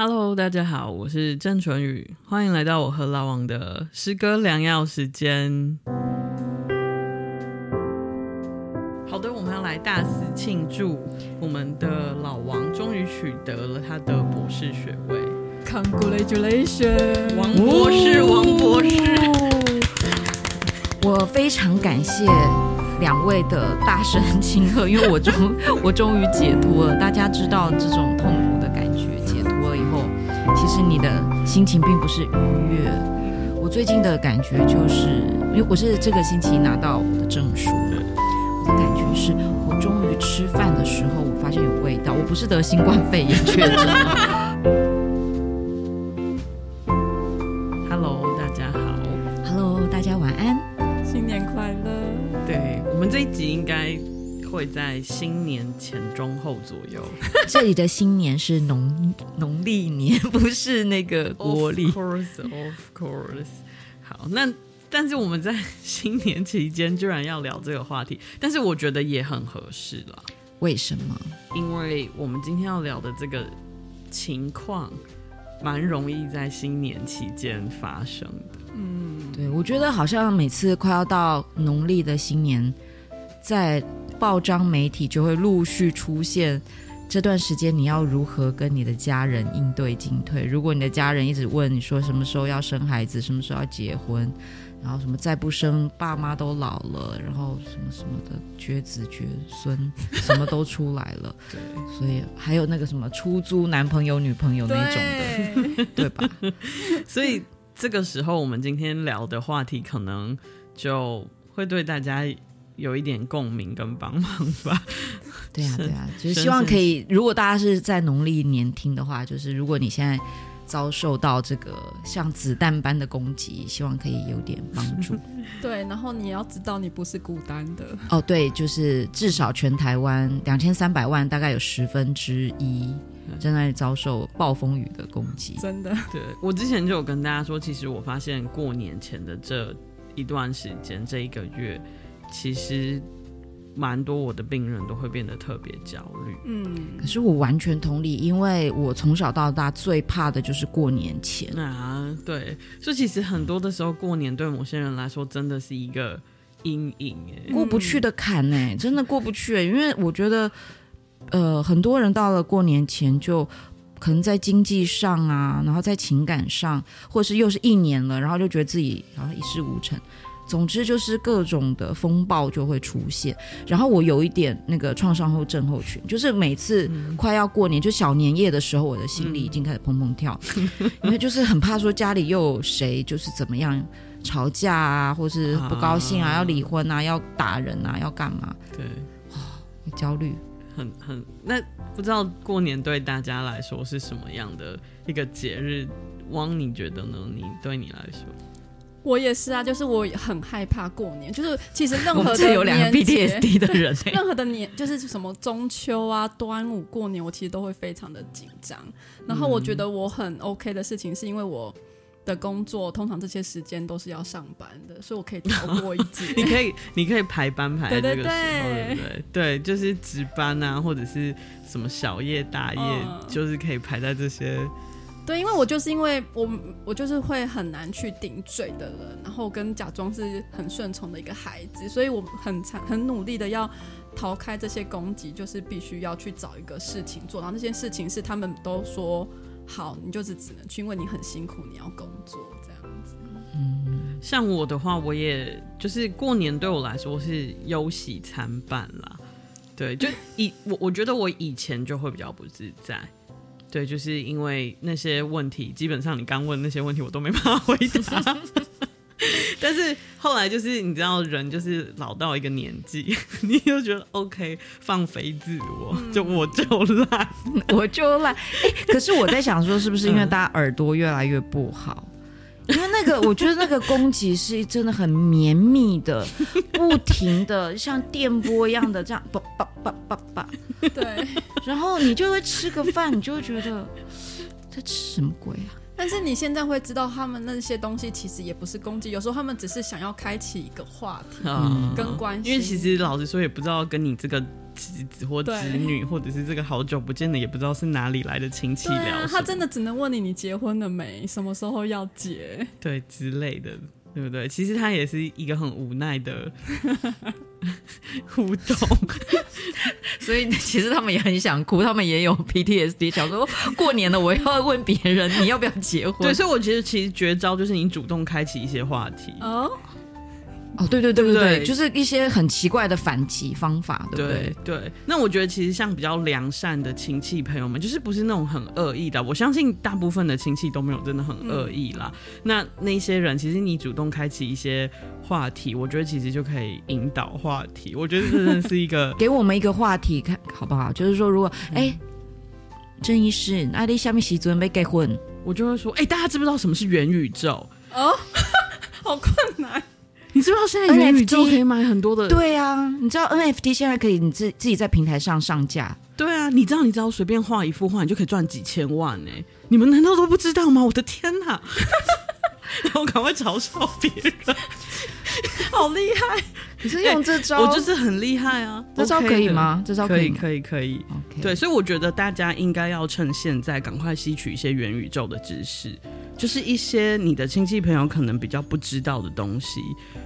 Hello，大家好，我是郑淳宇，欢迎来到我和老王的诗歌良药时间。好的，我们要来大肆庆祝我们的老王终于取得了他的博士学位，Congratulations，王博士，王博士，我非常感谢两位的大声庆贺，因为我终我终于解脱了。大家知道这种痛苦。其实你的心情并不是愉悦。我最近的感觉就是，因为我是这个星期拿到我的证书的，我的感觉是我终于吃饭的时候，我发现有味道。我不是得新冠肺炎确诊。在新年前中后左右。这里的新年是农农历年，不是那个国历。Of course, of course。好，那但是我们在新年期间居然要聊这个话题，但是我觉得也很合适了。为什么？因为我们今天要聊的这个情况，蛮容易在新年期间发生的。嗯，对，我觉得好像每次快要到农历的新年，在报章媒体就会陆续出现，这段时间你要如何跟你的家人应对进退？如果你的家人一直问你说什么时候要生孩子，什么时候要结婚，然后什么再不生，爸妈都老了，然后什么什么的绝子绝孙，什么都出来了。对，所以还有那个什么出租男朋友女朋友那种的，对，对吧？所以这个时候我们今天聊的话题可能就会对大家。有一点共鸣跟帮忙吧，对啊，对啊，就是希望可以。如果大家是在农历年听的话，就是如果你现在遭受到这个像子弹般的攻击，希望可以有点帮助。对，然后你要知道你不是孤单的。哦，对，就是至少全台湾两千三百万，大概有十分之一正在遭受暴风雨的攻击。真的，对，我之前就有跟大家说，其实我发现过年前的这一段时间，这一个月。其实蛮多我的病人都会变得特别焦虑，嗯，可是我完全同理，因为我从小到大最怕的就是过年前啊，对，所以其实很多的时候过年对某些人来说真的是一个阴影，哎，过不去的坎，哎，真的过不去，因为我觉得，呃，很多人到了过年前就可能在经济上啊，然后在情感上，或是又是一年了，然后就觉得自己好像一事无成。总之就是各种的风暴就会出现，然后我有一点那个创伤后症候群，就是每次快要过年，就小年夜的时候，我的心里已经开始砰砰跳，因为就是很怕说家里又有谁就是怎么样吵架啊，或是不高兴啊，要离婚啊，要打人啊，要干嘛？对，哇，焦虑，很很。那不知道过年对大家来说是什么样的一个节日？汪，你觉得呢？你对你来说？我也是啊，就是我很害怕过年，就是其实任何的有两个 PTSD 的人，任何的年就是什么中秋啊、端午、过年，我其实都会非常的紧张。然后我觉得我很 OK 的事情，是因为我的工作通常这些时间都是要上班的，所以我可以逃过一 劫。你可以，你可以排班排在这个时候，对对对，对对？对，就是值班啊，或者是什么小夜大夜，嗯、就是可以排在这些。对，因为我就是因为我我就是会很难去顶嘴的人，然后跟假装是很顺从的一个孩子，所以我很很努力的要逃开这些攻击，就是必须要去找一个事情做，然后那些事情是他们都说好，你就是只能去，因为你很辛苦，你要工作这样子。嗯，像我的话，我也就是过年对我来说是忧喜参半啦。对，就以我我觉得我以前就会比较不自在。对，就是因为那些问题，基本上你刚问那些问题，我都没办法 回答。但是后来就是你知道，人就是老到一个年纪，你就觉得 OK，放飞自我，就我就烂，我就烂。哎，可是我在想说，是不是因为大家耳朵越来越不好？因为那个，我觉得那个攻击是真的很绵密的，不停的像电波一样的这样 叭叭叭叭叭。对，然后你就会吃个饭，你就会觉得在吃什么鬼啊？但是你现在会知道，他们那些东西其实也不是攻击，有时候他们只是想要开启一个话题，嗯，跟关系。因为其实老实说，也不知道跟你这个侄子或侄女，或者是这个好久不见的，也不知道是哪里来的亲戚聊、啊。他真的只能问你，你结婚了没？什么时候要结？对之类的。对不对？其实他也是一个很无奈的 互动，所以其实他们也很想哭，他们也有 PTSD，想说过年了我要问别人你要不要结婚。对，所以我觉得其实绝招就是你主动开启一些话题哦。哦，对对对对对，就是一些很奇怪的反击方法，对不对？对，对。那我觉得其实像比较良善的亲戚朋友们，就是不是那种很恶意的。我相信大部分的亲戚都没有真的很恶意啦。嗯、那那些人，其实你主动开启一些话题，我觉得其实就可以引导话题。我觉得这真的是一个 给我们一个话题，看好不好？就是说，如果哎，郑医师，那你下面喜准备结婚，我就会说，哎，大家知不知道什么是元宇宙？哦，好困难。你知不知道现在元宇宙可以买很多的？对啊，你知道 NFT 现在可以你自自己在平台上上架。对啊，你知道你只要随便画一幅画，你就可以赚几千万呢、欸。你们难道都不知道吗？我的天哪！然后赶快嘲笑别人，好厉害！你是用这招？欸、我就是很厉害啊！这招可以吗？这招可以，可以，可以。对，所以我觉得大家应该要趁现在赶快吸取一些元宇宙的知识。就是一些你的亲戚朋友可能比较不知道的东西，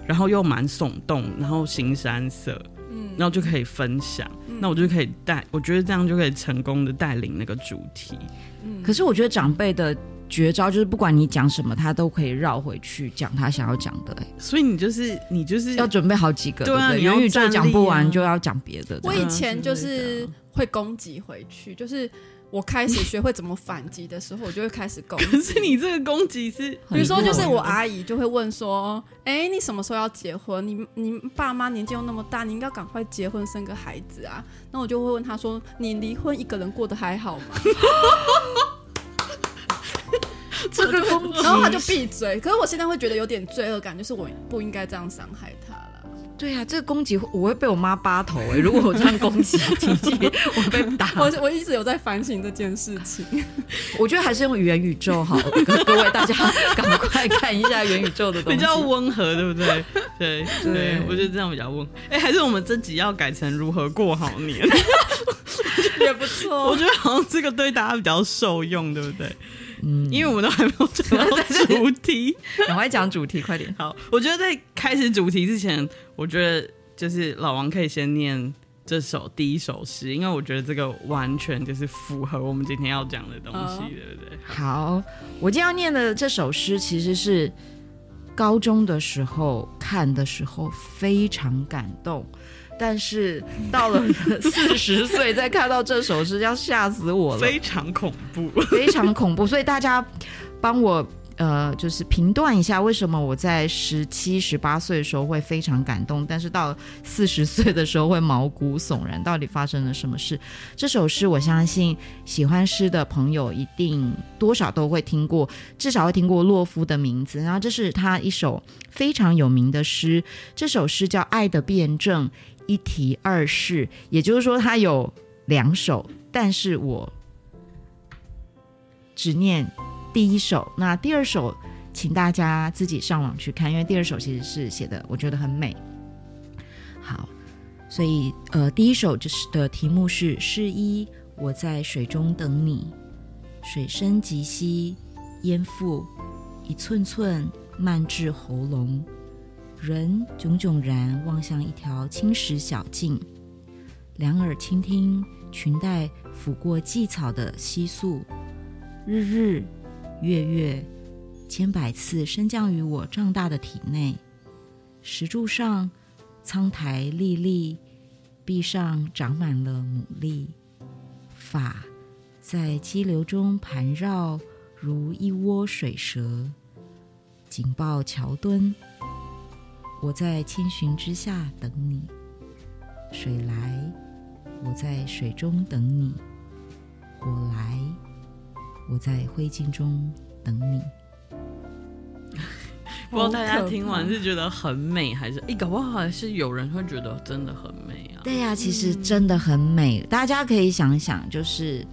然后又蛮耸动，然后新山色，嗯，然后就可以分享，嗯、那我就可以带，我觉得这样就可以成功的带领那个主题。嗯，可是我觉得长辈的绝招就是不管你讲什么，他都可以绕回去讲他想要讲的、欸。所以你就是你就是要准备好几个，对啊，元宇宙讲不完就要讲别的。我以前就是会攻击回去，就是。我开始学会怎么反击的时候，我就会开始攻击。可是你这个攻击是，比如说，就是我阿姨就会问说：“哎、欸，你什么时候要结婚？你你爸妈年纪又那么大，你应该赶快结婚生个孩子啊！”那我就会问他说：“你离婚一个人过得还好吗？” 这个攻击，然后他就闭嘴。可是我现在会觉得有点罪恶感，就是我不应该这样伤害他了。对呀、啊，这个攻击我会被我妈扒头哎！如果我这样攻击 我被打。我我一直有在反省这件事情。我觉得还是用元宇宙好，各位大家赶快看一下元宇宙的东西，比较温和，对不对？对对，对我觉得这样比较温。哎，还是我们这集要改成如何过好年，也不错。我觉得好像这个对大家比较受用，对不对？嗯，因为我们都还没有讲到主题，赶快讲主题，快点。好，我觉得在开始主题之前，我觉得就是老王可以先念这首第一首诗，因为我觉得这个完全就是符合我们今天要讲的东西，对不对？好，我今天要念的这首诗其实是高中的时候看的时候非常感动。但是到了 四十岁再看到这首诗，要吓死我了，非常恐怖，非常恐怖。所以大家帮我呃，就是评断一下，为什么我在十七、十八岁的时候会非常感动，但是到四十岁的时候会毛骨悚然？到底发生了什么事？这首诗，我相信喜欢诗的朋友一定多少都会听过，至少会听过洛夫的名字。然后这是他一首非常有名的诗，这首诗叫《爱的辩证》。一提二试，也就是说，它有两首，但是我只念第一首。那第二首，请大家自己上网去看，因为第二首其实是写的，我觉得很美。好，所以呃，第一首就是的题目是“诗一”，我在水中等你，水深及膝，淹覆一寸寸，漫至喉咙。人炯炯然望向一条青石小径，两耳倾听裙带抚过蓟草的窸窣，日日月月千百次升降于我胀大的体内。石柱上苍苔历历，壁上长满了牡蛎，发在激流中盘绕，如一窝水蛇，紧抱桥墩。我在千寻之下等你，水来，我在水中等你；火来，我在灰烬中等你。不知道大家听完是觉得很美，还是诶，搞不好还是有人会觉得真的很美啊？对呀、啊，其实真的很美。嗯、大家可以想一想，就是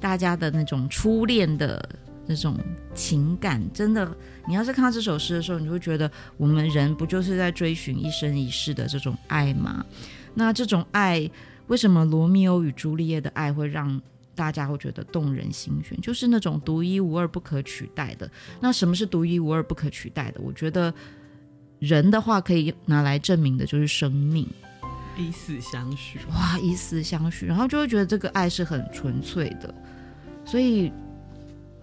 大家的那种初恋的。那种情感真的，你要是看到这首诗的时候，你就会觉得我们人不就是在追寻一生一世的这种爱吗？那这种爱，为什么罗密欧与朱丽叶的爱会让大家会觉得动人心弦？就是那种独一无二、不可取代的。那什么是独一无二、不可取代的？我觉得人的话可以拿来证明的就是生命，以死相许。哇，以死相许，然后就会觉得这个爱是很纯粹的。所以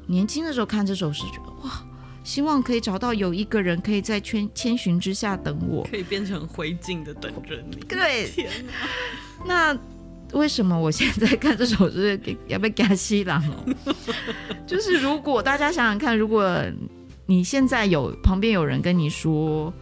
年轻的时候看这首诗，觉得哇。希望可以找到有一个人可以在千千寻之下等我，可以变成灰烬的等着你。对，天哪！那为什么我现在看这首诗要被加西郎哦？就是如果大家想想看，如果你现在有旁边有人跟你说。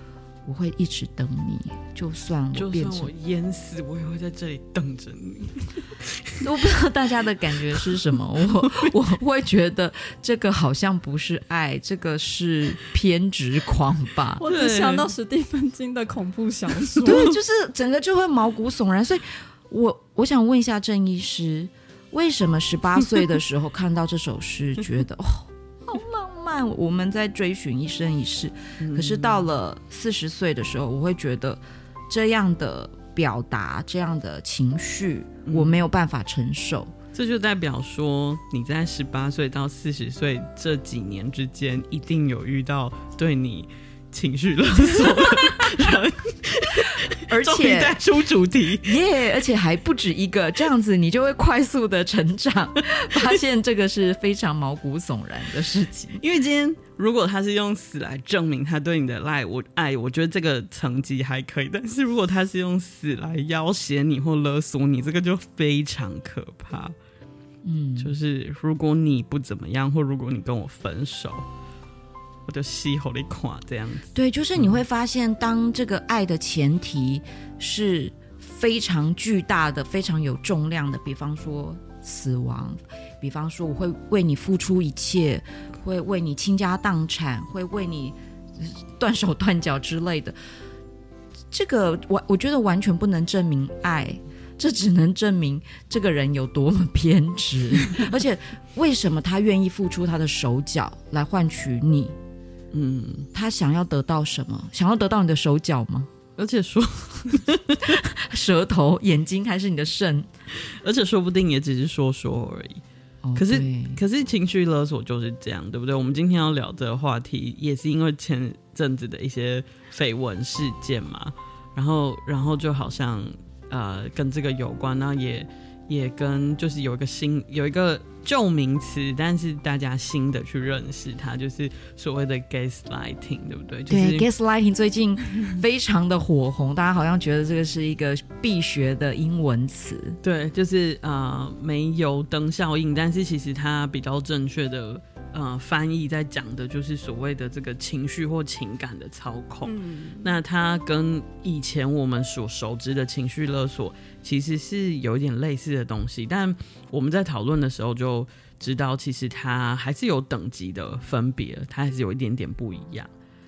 我会一直等你，就算我变成，就算我淹死，我也会在这里等着你。我不知道大家的感觉是什么，我 我会觉得这个好像不是爱，这个是偏执狂吧。我只想到史蒂芬金的恐怖小说，对，就是整个就会毛骨悚然。所以我我想问一下郑医师，为什么十八岁的时候看到这首诗，觉得哦，我们在追寻一生一世，可是到了四十岁的时候，我会觉得这样的表达、这样的情绪，我没有办法承受。这就代表说，你在十八岁到四十岁这几年之间，一定有遇到对你情绪勒索的 人。而且带出主题耶，yeah, 而且还不止一个，这样子你就会快速的成长，发现这个是非常毛骨悚然的事情。因为今天如果他是用死来证明他对你的爱，我爱，我觉得这个层级还可以。但是如果他是用死来要挟你或勒索你，这个就非常可怕。嗯，就是如果你不怎么样，或如果你跟我分手。我就吸好你垮这样子，对，就是你会发现，当这个爱的前提是非常巨大的、非常有重量的，比方说死亡，比方说我会为你付出一切，会为你倾家荡产，会为你断手断脚之类的。这个我我觉得完全不能证明爱，这只能证明这个人有多么偏执，而且为什么他愿意付出他的手脚来换取你。嗯，他想要得到什么？想要得到你的手脚吗？而且说 舌头、眼睛，还是你的肾？而且说不定也只是说说而已。哦、可是，可是情绪勒索就是这样，对不对？我们今天要聊这个话题，也是因为前阵子的一些绯闻事件嘛。然后，然后就好像呃，跟这个有关，那也也跟就是有一个新有一个。旧名词，但是大家新的去认识它，就是所谓的 gaslighting，对不对？对、就是、gaslighting 最近非常的火红，大家好像觉得这个是一个必学的英文词。对，就是呃煤油灯效应，但是其实它比较正确的。呃，翻译在讲的就是所谓的这个情绪或情感的操控。嗯，那它跟以前我们所熟知的情绪勒索其实是有一点类似的东西，但我们在讨论的时候就知道，其实它还是有等级的分别，它还是有一点点不一样，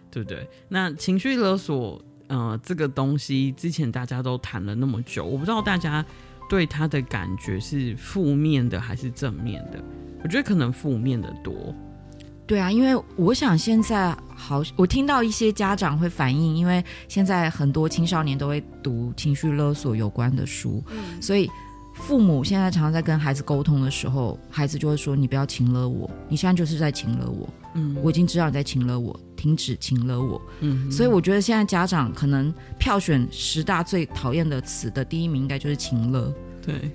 对不对？那情绪勒索，呃，这个东西之前大家都谈了那么久，我不知道大家对他的感觉是负面的还是正面的。我觉得可能负面的多，对啊，因为我想现在好，我听到一些家长会反映，因为现在很多青少年都会读情绪勒索有关的书，嗯，所以父母现在常常在跟孩子沟通的时候，孩子就会说：“你不要请了我，你现在就是在请了我，嗯，我已经知道你在请了我，停止请了我。”嗯，所以我觉得现在家长可能票选十大最讨厌的词的第一名应该就是请了，对。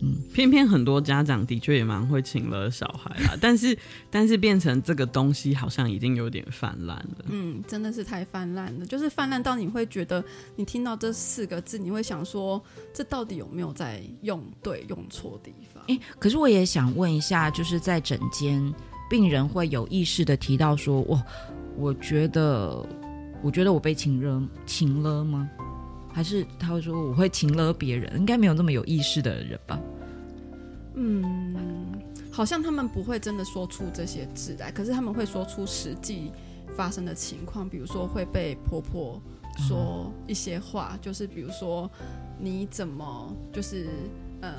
嗯，偏偏很多家长的确也蛮会请了小孩啦，但是但是变成这个东西好像已经有点泛滥了。嗯，真的是太泛滥了，就是泛滥到你会觉得，你听到这四个字，你会想说，这到底有没有在用对用错地方？诶，可是我也想问一下，就是在诊间，病人会有意识的提到说，我我觉得，我觉得我被请了，请了吗？还是他会说我会情勒别人，应该没有那么有意识的人吧？嗯，好像他们不会真的说出这些字来，可是他们会说出实际发生的情况，比如说会被婆婆说一些话，就是比如说你怎么就是呃，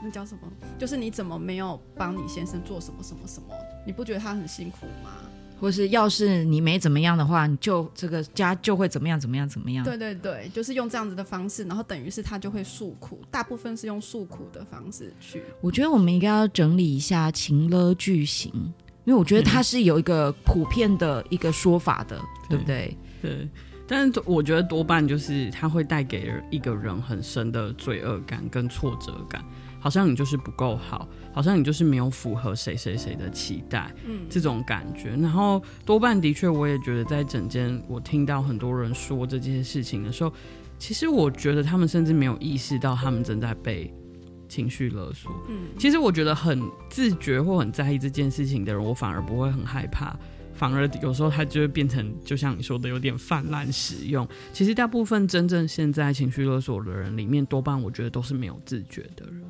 那叫什么？就是你怎么没有帮你先生做什么什么什么？你不觉得他很辛苦吗？或是要是你没怎么样的话，你就这个家就会怎么样怎么样怎么样。对对对，就是用这样子的方式，然后等于是他就会诉苦，大部分是用诉苦的方式去。我觉得我们应该要整理一下情勒句型，因为我觉得它是有一个普遍的一个说法的，嗯、对不对？对。但是我觉得多半就是它会带给一个人很深的罪恶感跟挫折感，好像你就是不够好，好像你就是没有符合谁谁谁的期待，嗯，这种感觉。然后多半的确，我也觉得在整间我听到很多人说这件事情的时候，其实我觉得他们甚至没有意识到他们正在被情绪勒索。嗯，其实我觉得很自觉或很在意这件事情的人，我反而不会很害怕。反而有时候它就会变成，就像你说的，有点泛滥使用。其实大部分真正现在情绪勒索的人里面，多半我觉得都是没有自觉的人。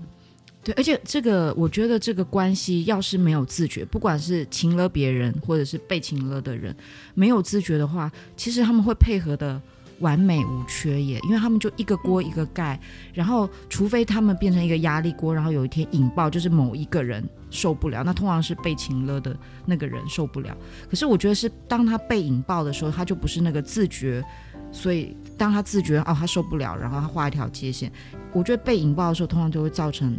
对，而且这个我觉得这个关系要是没有自觉，不管是情了别人或者是被情了的人，没有自觉的话，其实他们会配合的。完美无缺耶，因为他们就一个锅一个盖，然后除非他们变成一个压力锅，然后有一天引爆，就是某一个人受不了，那通常是被情勒的那个人受不了。可是我觉得是当他被引爆的时候，他就不是那个自觉，所以当他自觉哦，他受不了，然后他画一条界限。我觉得被引爆的时候，通常就会造成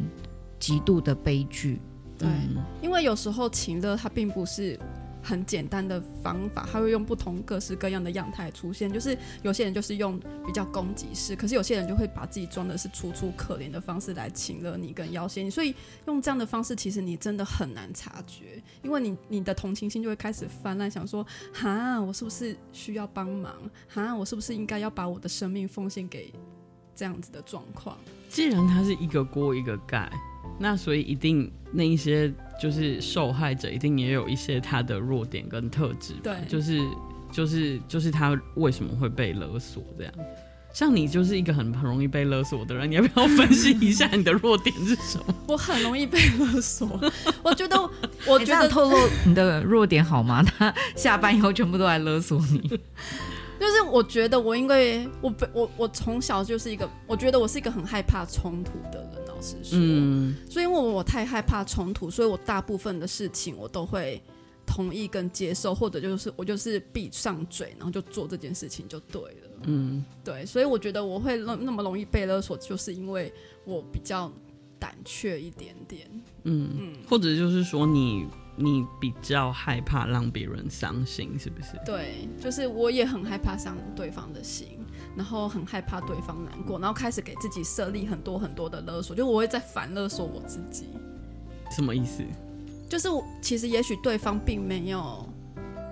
极度的悲剧。对，嗯，因为有时候情乐它并不是。很简单的方法，他会用不同各式各样的样态出现。就是有些人就是用比较攻击式，可是有些人就会把自己装的是楚楚可怜的方式来情勒你跟要挟你。所以用这样的方式，其实你真的很难察觉，因为你你的同情心就会开始泛滥，想说：哈，我是不是需要帮忙？哈，我是不是应该要把我的生命奉献给这样子的状况？既然他是一个锅一个盖，那所以一定那一些。就是受害者一定也有一些他的弱点跟特质，对，就是就是就是他为什么会被勒索这样？像你就是一个很很容易被勒索的人，你要不要分析一下你的弱点是什么？我很容易被勒索，我觉得 我觉得透露你的弱点好吗？他下班以后全部都来勒索你，就是我觉得我因为我我我从小就是一个，我觉得我是一个很害怕冲突的人。嗯，所以因为我太害怕冲突，所以我大部分的事情我都会同意跟接受，或者就是我就是闭上嘴，然后就做这件事情就对了。嗯，对，所以我觉得我会那那么容易被勒索，就是因为我比较胆怯一点点。嗯嗯，或者就是说你你比较害怕让别人伤心，是不是？对，就是我也很害怕伤对方的心。然后很害怕对方难过，然后开始给自己设立很多很多的勒索，就我会在反勒索我自己。什么意思？就是其实也许对方并没有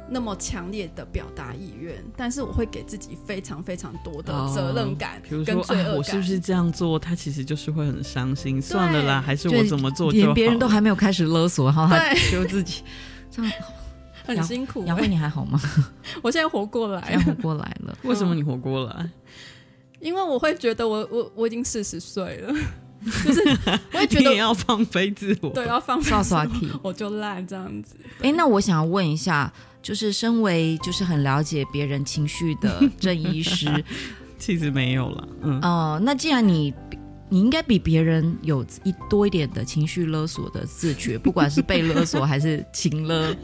那么强烈的表达意愿，但是我会给自己非常非常多的责任感跟罪恶感。比如说，啊，我是不是这样做，他其实就是会很伤心。算了啦，还是我怎么做就好。连别人都还没有开始勒索，然后他就自己 这样。很辛苦，杨慧，你还好吗？我现在活过来，活过来了。为什么你活过来？因为我会觉得我我我已经四十岁了，就是我也觉得你要放飞自我，对，要放耍耍气，我就烂这样子。哎，那我想要问一下，就是身为就是很了解别人情绪的郑医师，其实没有了。嗯哦、呃，那既然你。你应该比别人有一多一点的情绪勒索的自觉，不管是被勒索还是情勒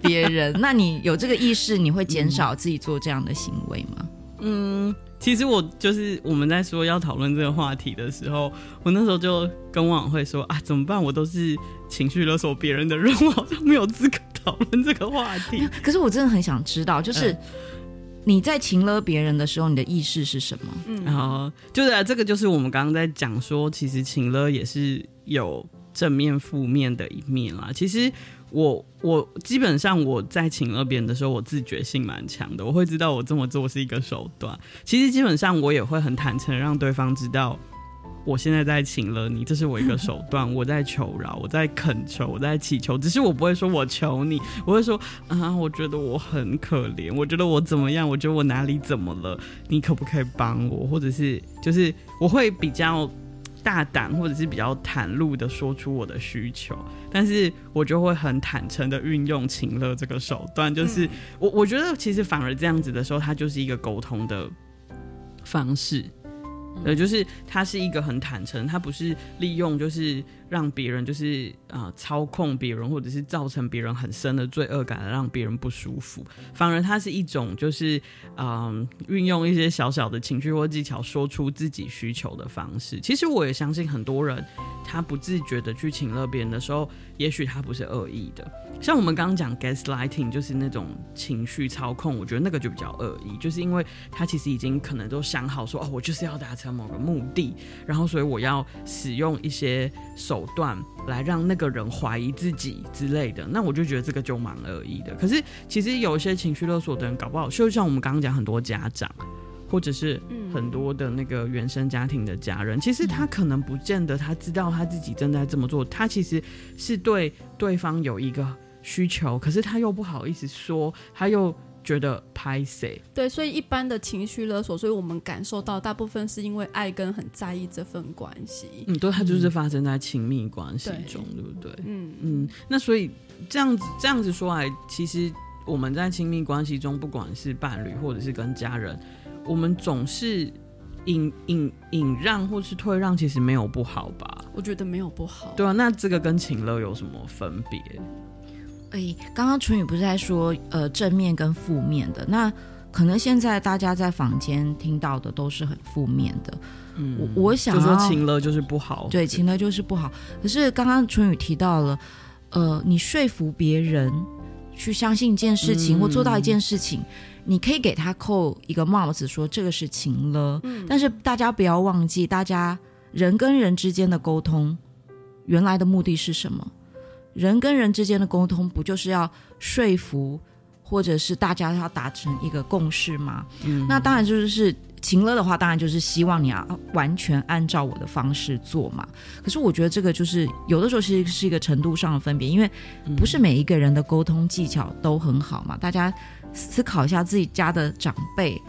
别人。那你有这个意识，你会减少自己做这样的行为吗？嗯，其实我就是我们在说要讨论这个话题的时候，我那时候就跟王慧说啊，怎么办？我都是情绪勒索别人的人，我好像没有资格讨论这个话题。可是我真的很想知道，就是。嗯你在情勒别人的时候，你的意识是什么？嗯，然后就是、啊、这个，就是我们刚刚在讲说，其实情勒也是有正面、负面的一面啦。其实我我基本上我在情勒别人的时候，我自觉性蛮强的，我会知道我这么做是一个手段。其实基本上我也会很坦诚，让对方知道。我现在在请了你，这是我一个手段。我在求饶，我在恳求，我在祈求。只是我不会说我求你，我会说啊，我觉得我很可怜，我觉得我怎么样，我觉得我哪里怎么了，你可不可以帮我？或者是就是我会比较大胆，或者是比较袒露的说出我的需求，但是我就会很坦诚的运用情乐这个手段。就是我我觉得其实反而这样子的时候，它就是一个沟通的方式。呃，就是他是一个很坦诚，他不是利用就是让别人就是啊、呃、操控别人，或者是造成别人很深的罪恶感，让别人不舒服。反而他是一种就是嗯运用一些小小的情绪或技巧，说出自己需求的方式。其实我也相信很多人，他不自觉的去请了别人的时候，也许他不是恶意的。像我们刚刚讲 gaslighting，就是那种情绪操控，我觉得那个就比较恶意，就是因为他其实已经可能都想好说，哦，我就是要达成某个目的，然后所以我要使用一些手段来让那个人怀疑自己之类的，那我就觉得这个就蛮恶意的。可是其实有一些情绪勒索的人，搞不好就像我们刚刚讲很多家长，或者是很多的那个原生家庭的家人，其实他可能不见得他知道他自己正在这么做，他其实是对对方有一个。需求，可是他又不好意思说，他又觉得拍谁。对，所以一般的情绪勒索，所以我们感受到大部分是因为爱跟很在意这份关系。嗯，对，它就是发生在亲密关系中，对，对不对？嗯嗯。那所以这样子这样子说来，其实我们在亲密关系中，不管是伴侣或者是跟家人，我们总是隐隐隐让或是退让，其实没有不好吧？我觉得没有不好。对啊，那这个跟情勒有什么分别？哎，刚刚淳于不是在说呃正面跟负面的，那可能现在大家在坊间听到的都是很负面的。嗯，我我想就说情了就是不好，对，情了就是不好。可是刚刚淳于提到了，呃，你说服别人去相信一件事情、嗯、或做到一件事情，你可以给他扣一个帽子，说这个是情了。嗯，但是大家不要忘记，大家人跟人之间的沟通，原来的目的是什么？人跟人之间的沟通，不就是要说服，或者是大家要达成一个共识吗？嗯，那当然就是是情乐的话，当然就是希望你要完全按照我的方式做嘛。可是我觉得这个就是有的时候其实是一个程度上的分别，因为不是每一个人的沟通技巧都很好嘛。大家思考一下自己家的长辈，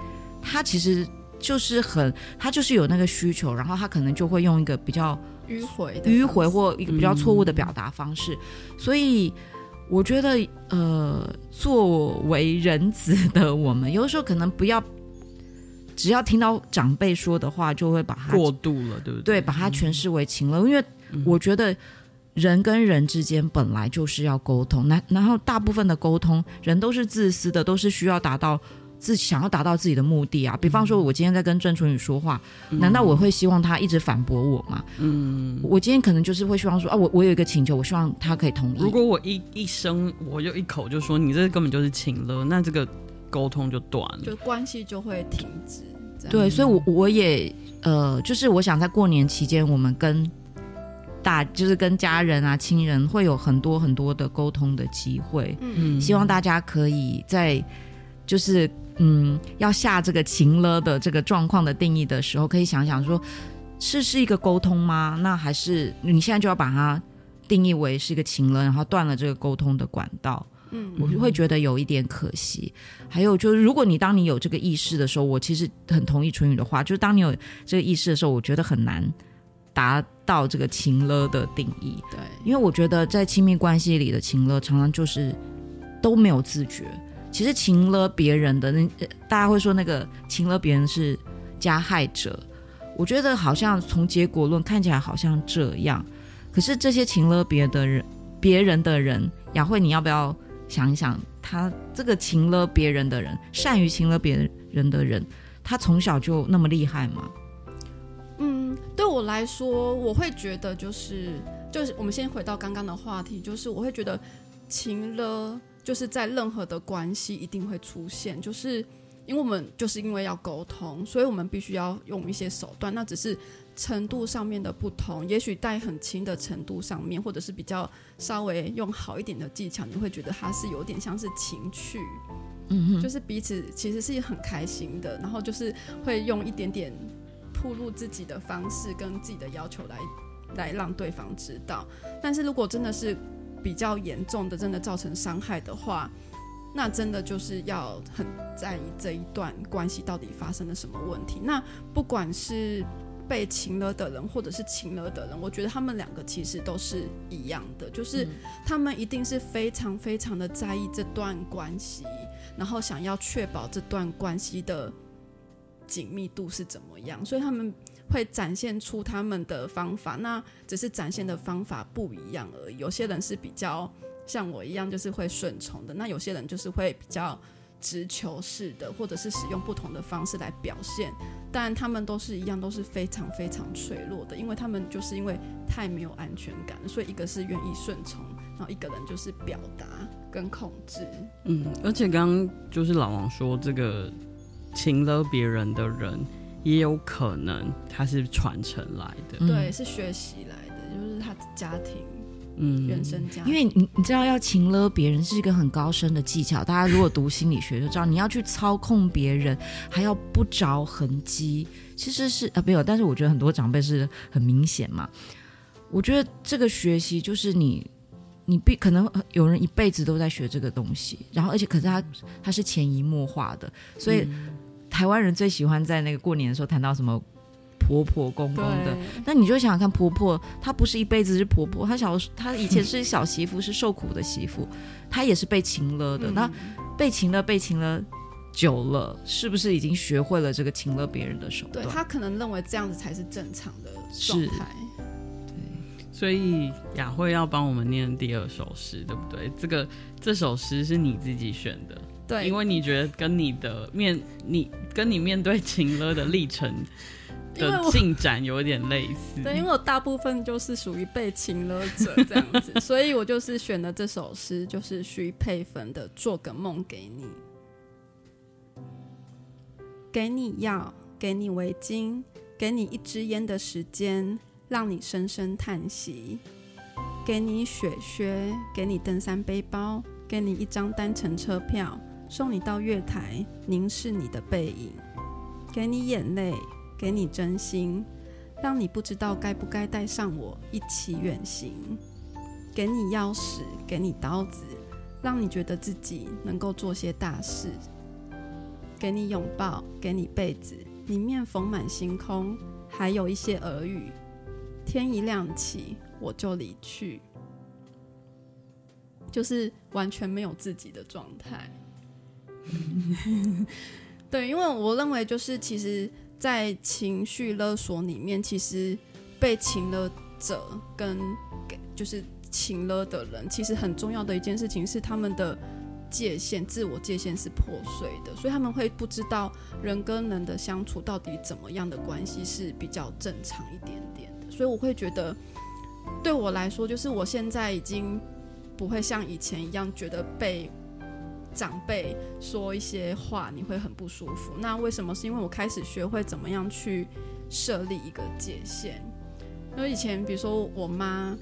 他其实就是很，他就是有那个需求，然后他可能就会用一个比较。迂回的迂回或一个比较错误的表达方式，嗯，所以我觉得，呃，作为人子的我们，有的时候可能不要，只要听到长辈说的话，就会把它过度了，对不对？对，把它诠释为情了，嗯，因为我觉得人跟人之间本来就是要沟通，那然后大部分的沟通，人都是自私的，都是需要达到。自己想要达到自己的目的啊，比方说，我今天在跟郑楚宇说话，嗯，难道我会希望他一直反驳我吗？嗯，我今天可能就是会希望说啊，我我有一个请求，我希望他可以同意。如果我一一声，我就一口就说你这根本就是请了，那这个沟通就断了，就关系就会停止。对，所以我，我我也呃，就是我想在过年期间，我们跟大就是跟家人啊、亲人会有很多很多的沟通的机会。嗯，希望大家可以在就是。嗯，要下这个情勒的这个状况的定义的时候，可以想想说，是是一个沟通吗？那还是你现在就要把它定义为是一个情勒，然后断了这个沟通的管道？嗯，我会觉得有一点可惜。还有就是，如果你当你有这个意识的时候，我其实很同意春雨的话，就是当你有这个意识的时候，我觉得很难达到这个情勒的定义。对，因为我觉得在亲密关系里的情勒，常常就是都没有自觉。其实情勒别人的那，大家会说那个情勒别人是加害者。我觉得好像从结果论看起来好像这样，可是这些情勒别的人、别人的人，雅慧，你要不要想一想，他这个情勒别人的人，善于情勒别人的人，他从小就那么厉害吗？嗯，对我来说，我会觉得就是就是我们先回到刚刚的话题，就是我会觉得情勒。就是在任何的关系一定会出现，就是因为我们就是因为要沟通，所以我们必须要用一些手段。那只是程度上面的不同，也许在很轻的程度上面，或者是比较稍微用好一点的技巧，你会觉得它是有点像是情趣，嗯哼，就是彼此其实是很开心的，然后就是会用一点点铺露自己的方式跟自己的要求来来让对方知道。但是如果真的是比较严重的，真的造成伤害的话，那真的就是要很在意这一段关系到底发生了什么问题。那不管是被情了的人，或者是情了的人，我觉得他们两个其实都是一样的，就是他们一定是非常非常的在意这段关系，然后想要确保这段关系的紧密度是怎么样，所以他们会展现出他们的方法，那只是展现的方法不一样而已。有些人是比较像我一样，就是会顺从的；那有些人就是会比较直球式的，或者是使用不同的方式来表现。但他们都是一样，都是非常非常脆弱的，因为他们就是因为太没有安全感，所以一个是愿意顺从，然后一个人就是表达跟控制。嗯，而且刚刚就是老王说这个。情勒别人的人，也有可能他是传承来的，嗯、对，是学习来的，就是他家庭，嗯，原生家庭。因为你你知道，要情勒别人是一个很高深的技巧。大家如果读心理学就知道，你要去操控别人，还要不着痕迹，其实是啊，没有。但是我觉得很多长辈是很明显嘛。我觉得这个学习就是你，你必可能有人一辈子都在学这个东西，然后而且可是他他是潜移默化的，所以。嗯台湾人最喜欢在那个过年的时候谈到什么婆婆公公的，那你就想想看，婆婆她不是一辈子是婆婆，她小她以前是小媳妇，是受苦的媳妇，她也是被情了的。嗯、那被情了被情了久了，是不是已经学会了这个情勒别人的手段？对，她可能认为这样子才是正常的状态。对，所以雅慧要帮我们念第二首诗，对不对？这个这首诗是你自己选的。对，因为你觉得跟你的面，你跟你面对情勒的历程的进展有点类似。对，因为我大部分就是属于被情勒者这样子，所以我就是选了这首诗，就是徐佩芬的《做个梦给你》，给你药，给你围巾，给你一支烟的时间，让你深深叹息，给你雪靴，给你登山背包，给你一张单程车票。送你到月台，凝视你的背影，给你眼泪，给你真心，让你不知道该不该带上我一起远行。给你钥匙，给你刀子，让你觉得自己能够做些大事。给你拥抱，给你被子，里面缝满星空，还有一些耳语。天一亮起，我就离去，就是完全没有自己的状态。对，因为我认为，就是其实，在情绪勒索里面，其实被情勒者跟给就是情勒的人，其实很重要的一件事情是他们的界限，自我界限是破碎的，所以他们会不知道人跟人的相处到底怎么样的关系是比较正常一点点的。所以我会觉得，对我来说，就是我现在已经不会像以前一样觉得被。长辈说一些话，你会很不舒服。那为什么？是因为我开始学会怎么样去设立一个界限。因为以前，比如说我妈，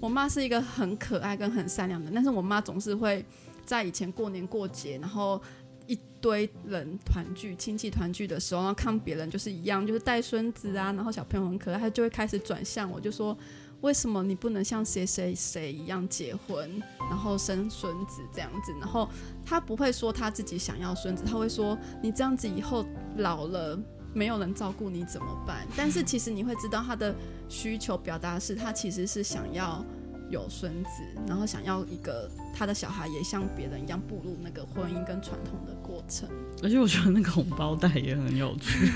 我妈是一个很可爱跟很善良的，但是我妈总是会在以前过年过节，然后一堆人团聚、亲戚团聚的时候，然后看别人就是一样，就是带孙子啊，然后小朋友很可爱，她就会开始转向我，就说。为什么你不能像谁谁谁一样结婚，然后生孙子这样子？然后他不会说他自己想要孙子，他会说你这样子以后老了没有人照顾你怎么办？但是其实你会知道他的需求表达是他其实是想要有孙子，然后想要一个他的小孩也像别人一样步入那个婚姻跟传统的过程。而且我觉得那个红包袋也很有趣。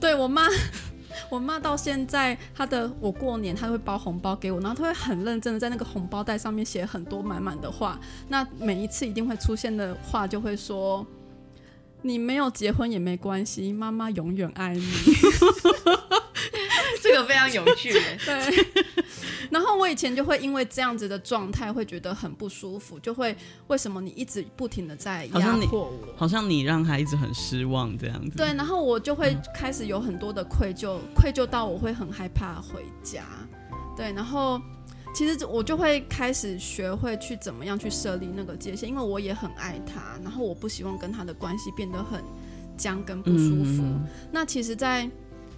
对我妈。我妈到现在，她的我过年，她会包红包给我，然后她会很认真的在那个红包袋上面写很多满满的话。那每一次一定会出现的话，就会说：“你没有结婚也没关系，妈妈永远爱你。”这个非常有趣。对。然后我以前就会因为这样子的状态会觉得很不舒服，就会为什么你一直不停的在压迫我好，好像你让他一直很失望这样子。对，然后我就会开始有很多的愧疚，愧疚到我会很害怕回家。对，然后其实我就会开始学会去怎么样去设立那个界限，因为我也很爱他，然后我不希望跟他的关系变得很僵跟不舒服。嗯、那其实，在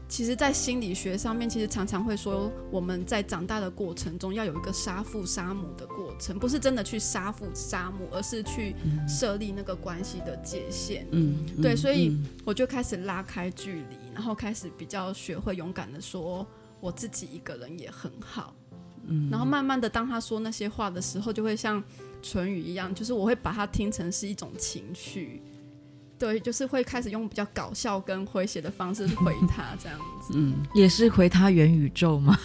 其实，在心理学上面，其实常常会说，我们在长大的过程中要有一个杀父杀母的过程，不是真的去杀父杀母，而是去设立那个关系的界限。嗯，对，所以我就开始拉开距离，然后开始比较学会勇敢的说，我自己一个人也很好。嗯，然后慢慢的，当他说那些话的时候，就会像唇语一样，就是我会把它听成是一种情绪。对，就是会开始用比较搞笑跟诙谐的方式回他这样子。嗯，也是回他元宇宙吗？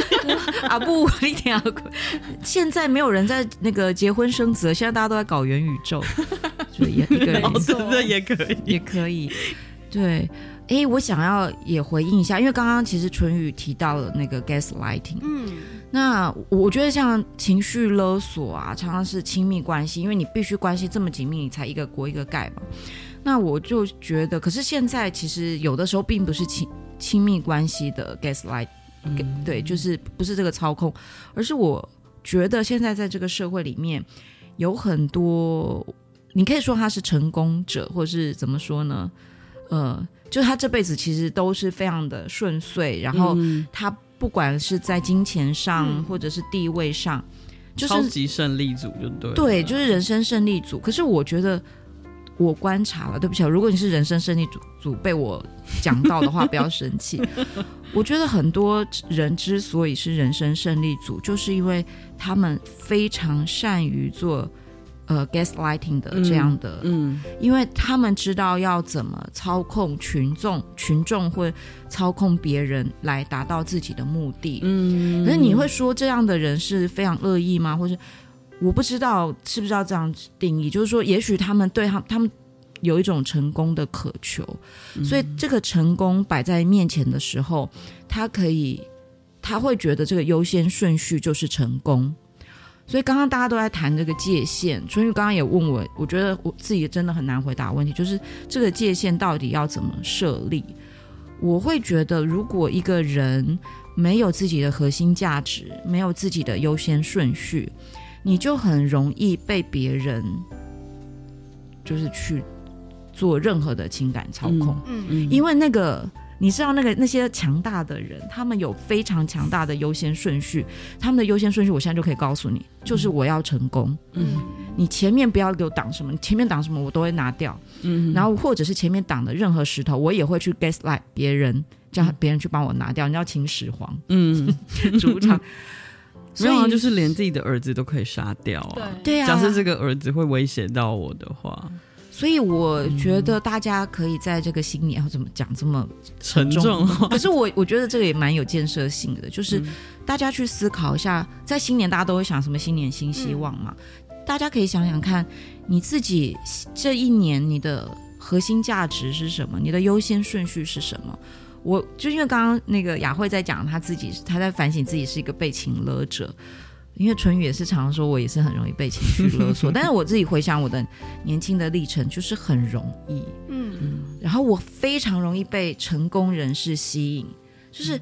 啊不，一定要。现在没有人在那个结婚生子了，现在大家都在搞元宇宙，所以一个人 对对也可以，也可以。对，哎，我想要也回应一下，因为刚刚其实淳宇提到了那个 gaslighting，嗯，那我觉得像情绪勒索啊，常常是亲密关系，因为你必须关系这么紧密，你才一个锅一个盖嘛。那我就觉得，可是现在其实有的时候并不是亲亲密关系的 gaslight，嗯，对，就是不是这个操控，而是我觉得现在在这个社会里面有很多，你可以说他是成功者，或者是怎么说呢？呃，就他这辈子其实都是非常的顺遂，然后他不管是在金钱上，嗯，或者是地位上，就是超级胜利组就对，对，就是人生胜利组。可是我觉得。我观察了，对不起，如果你是人生胜利组组被我讲到的话，不要生气。我觉得很多人之所以是人生胜利组，就是因为他们非常善于做呃 gaslighting 的这样的，嗯，嗯，因为他们知道要怎么操控群众，群众会操控别人来达到自己的目的，嗯。可是你会说这样的人是非常恶意吗？或是？我不知道是不是要这样定义，就是说，也许他们对他他们有一种成功的渴求，嗯，所以这个成功摆在面前的时候，他可以他会觉得这个优先顺序就是成功。所以刚刚大家都在谈这个界限，春宇刚刚也问我，我觉得我自己真的很难回答问题，就是这个界限到底要怎么设立？我会觉得，如果一个人没有自己的核心价值，没有自己的优先顺序。你就很容易被别人，就是去做任何的情感操控，嗯嗯，因为那个你知道，那个那些强大的人，他们有非常强大的优先顺序，他们的优先顺序，我现在就可以告诉你，就是我要成功，嗯，你前面不要给我挡什么，你前面挡什么我都会拿掉，嗯，然后或者是前面挡的任何石头，我也会去 gaslight 别人，叫别人去帮我拿掉，你要秦始皇，嗯，主场。所以就是连自己的儿子都可以杀掉啊！对啊，假设这个儿子会威胁到我的话，所以我觉得大家可以在这个新年要怎么讲这么沉重，沉重。可是我我觉得这个也蛮有建设性的，就是大家去思考一下，在新年大家都会想什么新年新希望嘛？嗯、大家可以想想看，你自己这一年你的核心价值是什么？你的优先顺序是什么？我就因为刚刚那个雅慧在讲她自己，她在反省自己是一个被情勒者，因为淳宇也是常常说我也是很容易被情绪勒索，但是我自己回想我的年轻的历程，就是很容易，嗯，然后我非常容易被成功人士吸引，就是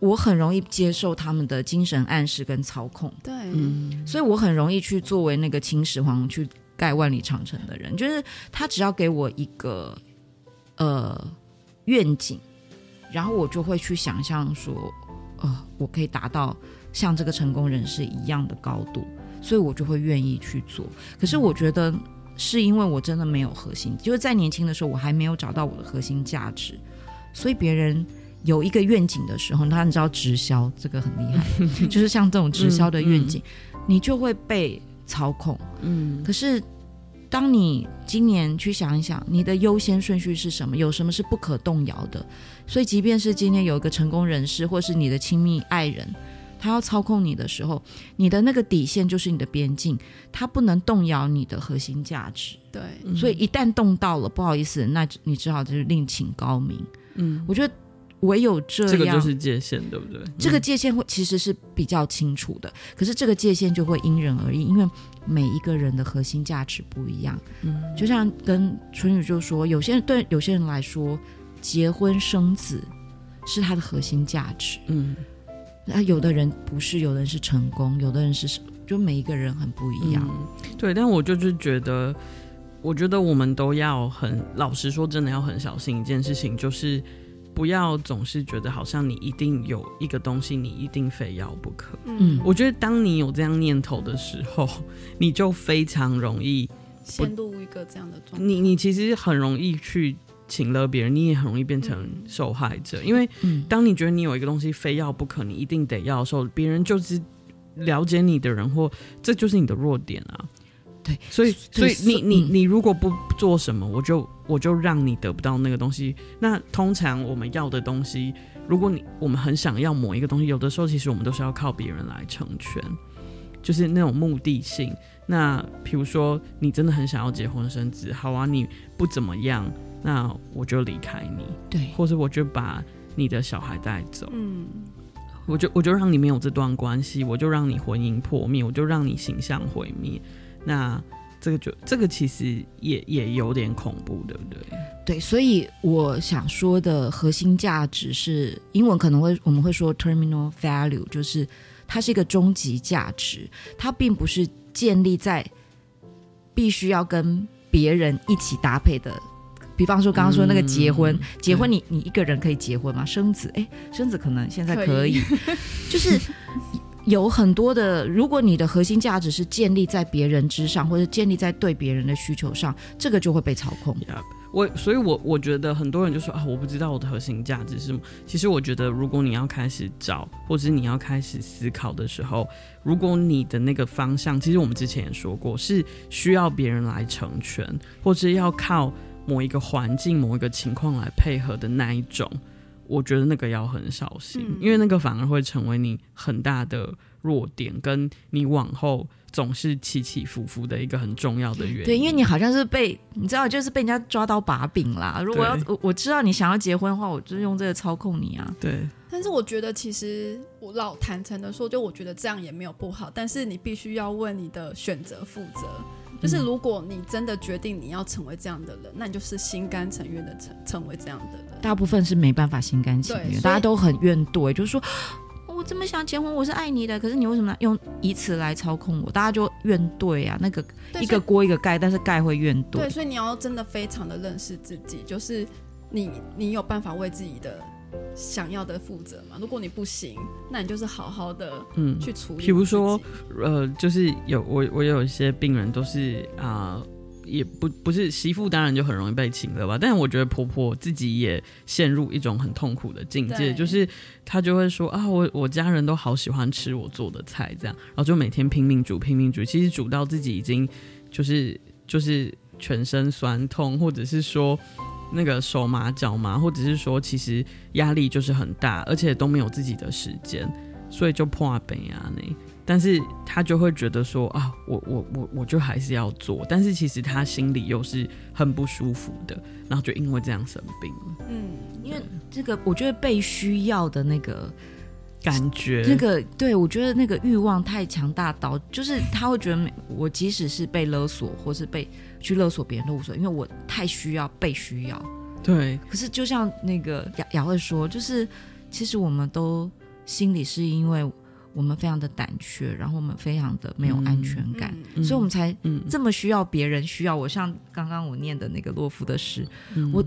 我很容易接受他们的精神暗示跟操控，对，嗯，所以我很容易去作为那个秦始皇去盖万里长城的人，就是他只要给我一个呃愿景。然后我就会去想象说，呃，我可以达到像这个成功人士一样的高度，所以我就会愿意去做。可是我觉得是因为我真的没有核心，就是在年轻的时候我还没有找到我的核心价值，所以别人有一个愿景的时候，他你知道直销这个很厉害，就是像这种直销的愿景，嗯嗯、你就会被操控。嗯，可是。当你今年去想一想，你的优先顺序是什么？有什么是不可动摇的？所以，即便是今天有一个成功人士，或是你的亲密爱人，他要操控你的时候，你的那个底线就是你的边境，他不能动摇你的核心价值。对，所以一旦动到了，不好意思，那你只好就是另请高明。嗯，我觉得唯有这样，这个就是界限，对不对？这个界限会其实是比较清楚的，可是这个界限就会因人而异，因为。每一个人的核心价值不一样，嗯，就像跟春雨就说，有些人对有些人来说，结婚生子是他的核心价值，嗯，那有的人不是，有的人是成功，有的人是，就每一个人很不一样，嗯，对。但我就是觉得，我觉得我们都要很老实说，真的要很小心一件事情，就是。不要总是觉得好像你一定有一个东西，你一定非要不可。嗯，我觉得当你有这样念头的时候，你就非常容易陷入一个这样的状态。你你其实很容易去请了别人，你也很容易变成受害者。嗯、因为当你觉得你有一个东西非要不可，你一定得要的时候，别人就是了解你的人，或这就是你的弱点啊。对，所以所以你你嗯你如果不做什么，我就我就让你得不到那个东西。那通常我们要的东西，如果你我们很想要某一个东西，有的时候其实我们都是要靠别人来成全，就是那种目的性。那比如说你真的很想要结婚生子，好啊，你不怎么样，那我就离开你，对，或者我就把你的小孩带走。嗯，我就我就让你没有这段关系，我就让你婚姻破灭，我就让你形象毁灭。那这个就这个其实也也有点恐怖，对不对？对，所以我想说的核心价值是英文可能会我们会说 terminal value，就是它是一个终极价值，它并不是建立在必须要跟别人一起搭配的。比方说刚刚说那个结婚，嗯结婚你你一个人可以结婚吗？生子，哎，生子可能现在可以，可以 就是。有很多的，如果你的核心价值是建立在别人之上，或者建立在对别人的需求上，这个就会被操控。我所以我，我觉得很多人就说啊，我不知道我的核心价值是什么。其实我觉得，如果你要开始找，或者是你要开始思考的时候，如果你的那个方向，其实我们之前也说过，是需要别人来成全，或是要靠某一个环境、某一个情况来配合的那一种。我觉得那个要很小心，嗯、因为那个反而会成为你很大的弱点，跟你往后总是起起伏伏的一个很重要的原因。对，因为你好像是被你知道，就是被人家抓到把柄啦。如果要我我知道你想要结婚的话，我就用这个操控你啊。对。但是我觉得，其实我老坦诚的说，就我觉得这样也没有不好。但是你必须要为你的选择负责。就是如果你真的决定你要成为这样的人，那你就是心甘情愿的成成为这样的人。大部分是没办法心甘情愿，大家都很怨怼，就是说我这么想结婚，我是爱你的，可是你为什么用以此来操控我？大家就怨怼啊，那个一个锅一个盖，但是盖会怨怼。对，所以你要真的非常的认识自己，就是你你有办法为自己的。想要的负责嘛？如果你不行，那你就是好好的嗯去处理。比如说，呃，就是有我我有一些病人都是啊、呃，也不不是媳妇，当然就很容易被请了吧。但是我觉得婆婆自己也陷入一种很痛苦的境界，就是她就会说啊，我我家人都好喜欢吃我做的菜，这样，然后就每天拼命煮拼命煮，其实煮到自己已经就是就是全身酸痛，或者是说。那个手麻脚麻，或者是说其实压力就是很大，而且都没有自己的时间，所以就破杯啊那。但是他就会觉得说啊，我我我我就还是要做，但是其实他心里又是很不舒服的，然后就因为这样生病。嗯，因为这个我觉得被需要的那个感觉，那个对我觉得那个欲望太强大到，就是他会觉得我即使是被勒索或是被。去勒索别人都无所谓，因为我太需要被需要。对，可是就像那个雅雅慧说，就是其实我们都心里是因为我们非常的胆怯，然后我们非常的没有安全感，嗯、所以我们才这么需要别人需要我。像刚刚我念的那个洛夫的诗，嗯、我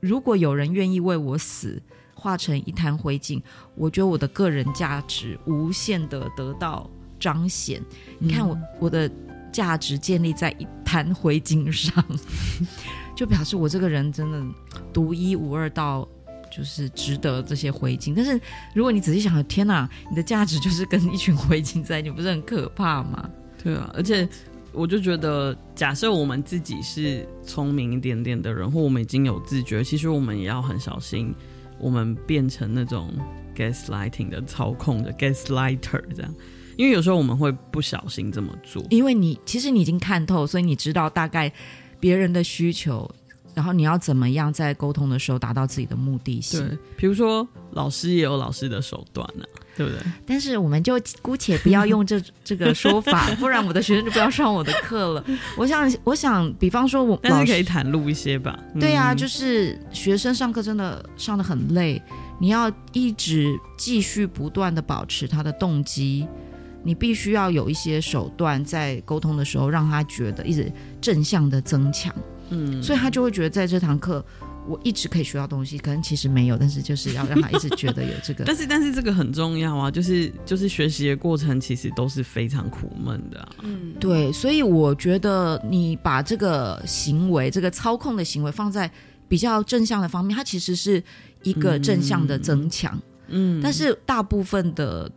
如果有人愿意为我死，化成一滩灰烬，我觉得我的个人价值无限的得到彰显。嗯、你看我我的。价值建立在一滩灰烬上，就表示我这个人真的独一无二到就是值得这些灰烬。但是如果你仔细想，天哪，你的价值就是跟一群灰烬在一起，不是很可怕吗？对啊，而且我就觉得，假设我们自己是聪明一点点的人，或我们已经有自觉，其实我们也要很小心，我们变成那种 gaslighting 的操控的 gaslighter 这样。因为有时候我们会不小心这么做，因为你其实你已经看透，所以你知道大概别人的需求，然后你要怎么样在沟通的时候达到自己的目的性。对，比如说老师也有老师的手段呢、啊，对不对？但是我们就姑且不要用这 这个说法，不然我的学生就不要上我的课了。我想，我想，比方说我，但是可以袒露一些吧。对啊，就是学生上课真的上的很累，你要一直继续不断的保持他的动机。你必须要有一些手段，在沟通的时候让他觉得一直正向的增强，嗯，所以他就会觉得在这堂课我一直可以学到东西，可能其实没有，但是就是要让他一直觉得有这个。但是但是这个很重要啊，就是就是学习的过程其实都是非常苦闷的啊，嗯，对，所以我觉得你把这个行为，这个操控的行为放在比较正向的方面，它其实是一个正向的增强，嗯，但是大部分的。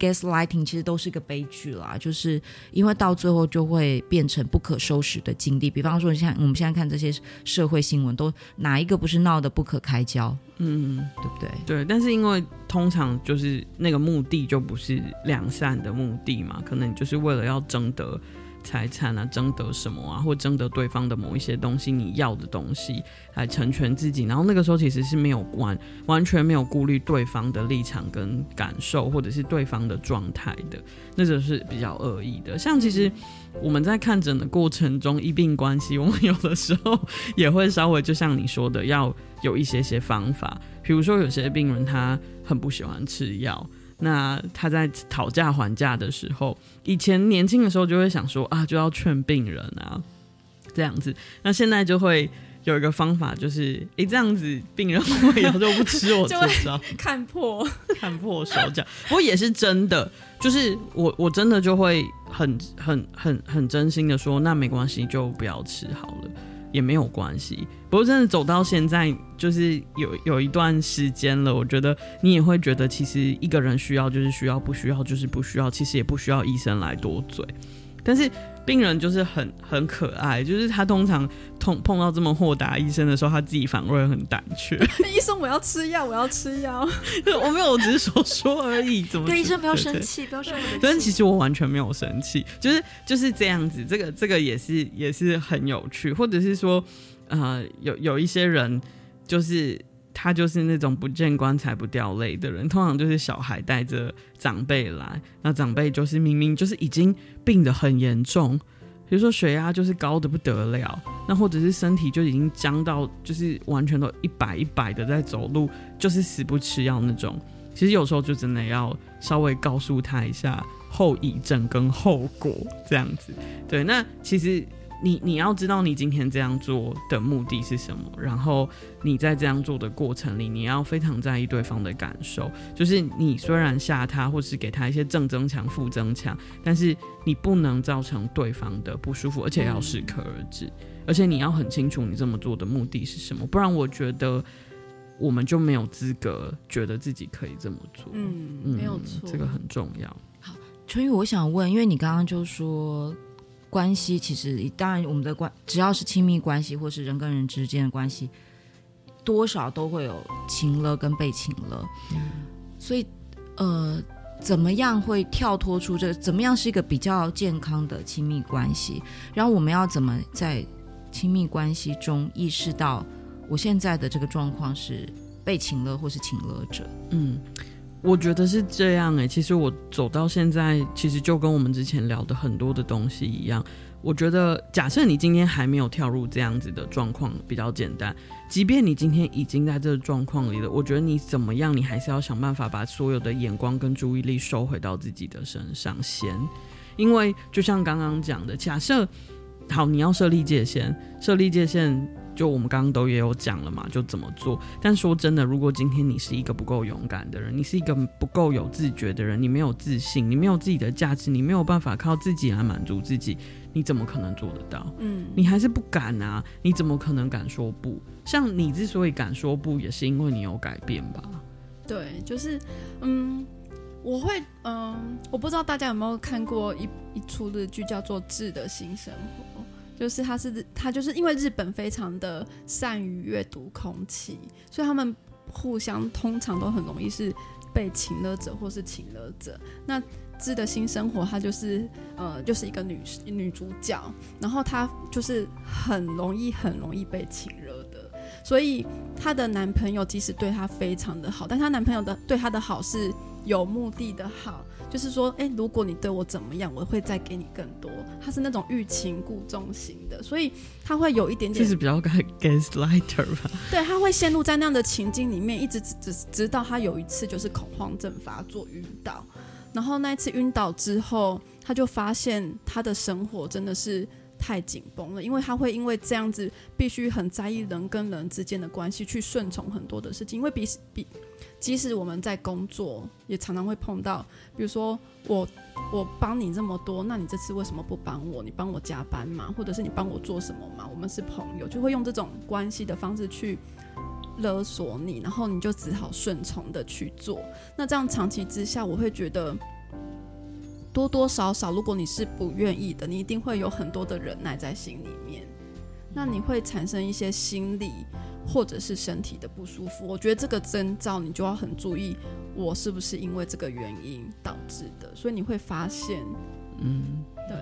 Gaslighting 其实都是个悲剧啦，就是因为到最后就会变成不可收拾的境地。比方说，像我们现在看这些社会新闻，都哪一个不是闹得不可开交？嗯，对不对？对，但是因为通常就是那个目的就不是良善的目的嘛，可能就是为了要争得。财产啊，争得什么啊，或争得对方的某一些东西，你要的东西来成全自己。然后那个时候其实是没有完完全没有顾虑对方的立场跟感受，或者是对方的状态的，那就是比较恶意的。像其实我们在看诊的过程中，医病关系，我们有的时候也会稍微就像你说的，要有一些些方法。比如说有些病人他很不喜欢吃药。那他在讨价还价的时候，以前年轻的时候就会想说啊，就要劝病人啊，这样子。那现在就会有一个方法，就是诶、欸，这样子病人会以后就不吃我 这招，看破看破手脚。不过也是真的，就是我我真的就会很很很很真心的说，那没关系，就不要吃好了。也没有关系，不过真的走到现在，就是有有一段时间了。我觉得你也会觉得，其实一个人需要就是需要，不需要就是不需要。其实也不需要医生来多嘴。但是病人就是很很可爱，就是他通常碰碰到这么豁达医生的时候，他自己反而会很胆怯。医生，我要吃药，我要吃药。我没有，我只是说说而已。怎么？对医生不要生气，不要生气。但其实我完全没有生气，就是就是这样子。这个这个也是也是很有趣，或者是说，呃，有有一些人就是。他就是那种不见棺材不掉泪的人，通常就是小孩带着长辈来，那长辈就是明明就是已经病得很严重，比如说血压就是高得不得了，那或者是身体就已经僵到就是完全都一百一百的在走路，就是死不吃药那种。其实有时候就真的要稍微告诉他一下后遗症跟后果这样子。对，那其实。你你要知道你今天这样做的目的是什么，然后你在这样做的过程里，你要非常在意对方的感受。就是你虽然吓他，或是给他一些正增强、负增强，但是你不能造成对方的不舒服，而且要适可而止。而且你要很清楚你这么做的目的是什么，不然我觉得我们就没有资格觉得自己可以这么做。嗯，没有错，这个很重要。好，春雨，我想问，因为你刚刚就说。关系其实当然，我们的关只要是亲密关系，或是人跟人之间的关系，多少都会有情勒跟被情勒。所以，呃，怎么样会跳脱出这？怎么样是一个比较健康的亲密关系？然后我们要怎么在亲密关系中意识到我现在的这个状况是被情勒或是情勒者？嗯。我觉得是这样哎、其实我走到现在，其实就跟我们之前聊的很多的东西一样。我觉得，假设你今天还没有跳入这样子的状况，比较简单。即便你今天已经在这个状况里了，我觉得你怎么样，你还是要想办法把所有的眼光跟注意力收回到自己的身上先。因为就像刚刚讲的，假设好，你要设立界限，设立界限。就我们刚刚都也有讲了嘛，就怎么做。但说真的，如果今天你是一个不够勇敢的人，你是一个不够有自觉的人，你没有自信，你没有自己的价值，你没有办法靠自己来满足自己，你怎么可能做得到？嗯，你还是不敢啊？你怎么可能敢说不？像你之所以敢说不，也是因为你有改变吧？对，就是嗯，我会嗯，我不知道大家有没有看过一一出日剧，叫做《智的新生活》。就是他是他就是因为日本非常的善于阅读空气，所以他们互相通常都很容易是被情勒者或是情勒者。那《知的新生活》她就是呃就是一个女女主角，然后她就是很容易很容易被情勒的，所以她的男朋友即使对她非常的好，但她男朋友的对她的好是有目的的好。就是说，哎，如果你对我怎么样，我会再给你更多。他是那种欲擒故纵型的，所以他会有一点点，就是比较 gaslighter 吧。对，他会陷入在那样的情境里面，一直只直直到他有一次就是恐慌症发作晕倒，然后那一次晕倒之后，他就发现他的生活真的是太紧绷了，因为他会因为这样子必须很在意人跟人之间的关系，去顺从很多的事情，因为比比。即使我们在工作，也常常会碰到，比如说我我帮你这么多，那你这次为什么不帮我？你帮我加班吗？或者是你帮我做什么吗？我们是朋友，就会用这种关系的方式去勒索你，然后你就只好顺从的去做。那这样长期之下，我会觉得多多少少，如果你是不愿意的，你一定会有很多的忍耐在心里面，那你会产生一些心理或者是身体的不舒服。我觉得这个征兆你就要很注意，我是不是因为这个原因导致的？所以你会发现，嗯，对。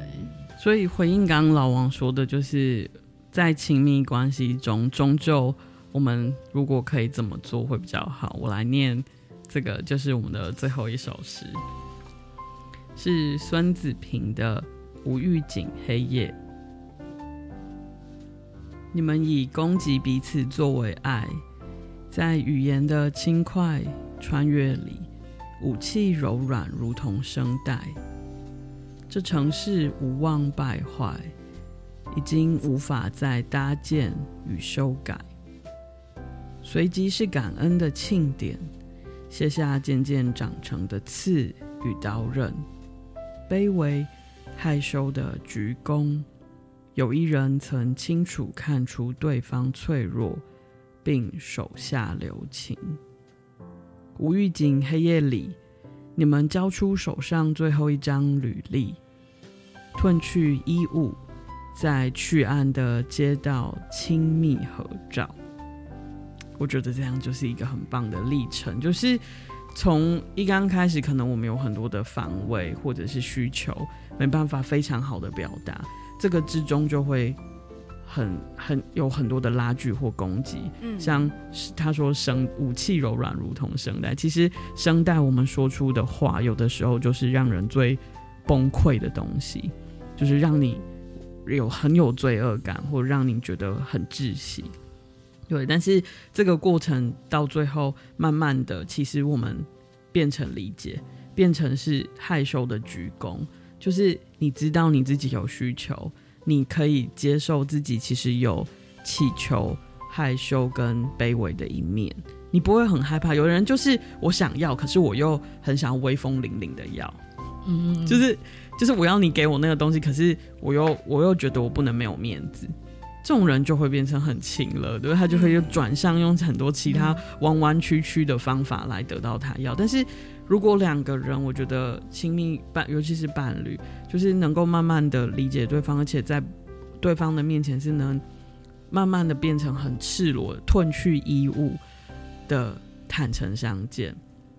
所以回应刚刚老王说的，就是在亲密关系中，终究我们如果可以怎么做会比较好。我来念这个，就是我们的最后一首诗。是孙子平的《无预警黑夜》。你们以攻击彼此作为爱，在语言的轻快穿越里，武器柔软如同声带。这城市无望败坏，已经无法再搭建与修改。随即是感恩的庆典，卸下渐渐长成的刺与刀刃。卑微、害羞的鞠躬。有一人曾清楚看出对方脆弱，并手下留情。无预警黑夜里，你们交出手上最后一张履历，褪去衣物，在去暗的街道亲密合照。我觉得这样就是一个很棒的历程，就是。从一刚开始，可能我们有很多的防卫或者是需求，没办法非常好的表达，这个之中就会很很有很多的拉锯或攻击。嗯，像他说声武器柔软如同声带，其实声带我们说出的话，有的时候就是让人最崩溃的东西，就是让你有很有罪恶感，或让你觉得很窒息。对，但是这个过程到最后，慢慢的，其实我们变成理解，变成是害羞的鞠躬，就是你知道你自己有需求，你可以接受自己其实有祈求、害羞跟卑微的一面，你不会很害怕。有人就是我想要，可是我又很想要威风凛凛的要，嗯，就是就是我要你给我那个东西，可是我又我又觉得我不能没有面子。这种人就会变成很情了，对，他就会又转向用很多其他弯弯曲曲的方法来得到他要。但是如果两个人，我觉得亲密伴，尤其是伴侣，就是能够慢慢的理解对方，而且在对方的面前是能慢慢的变成很赤裸、褪去衣物的坦诚相见，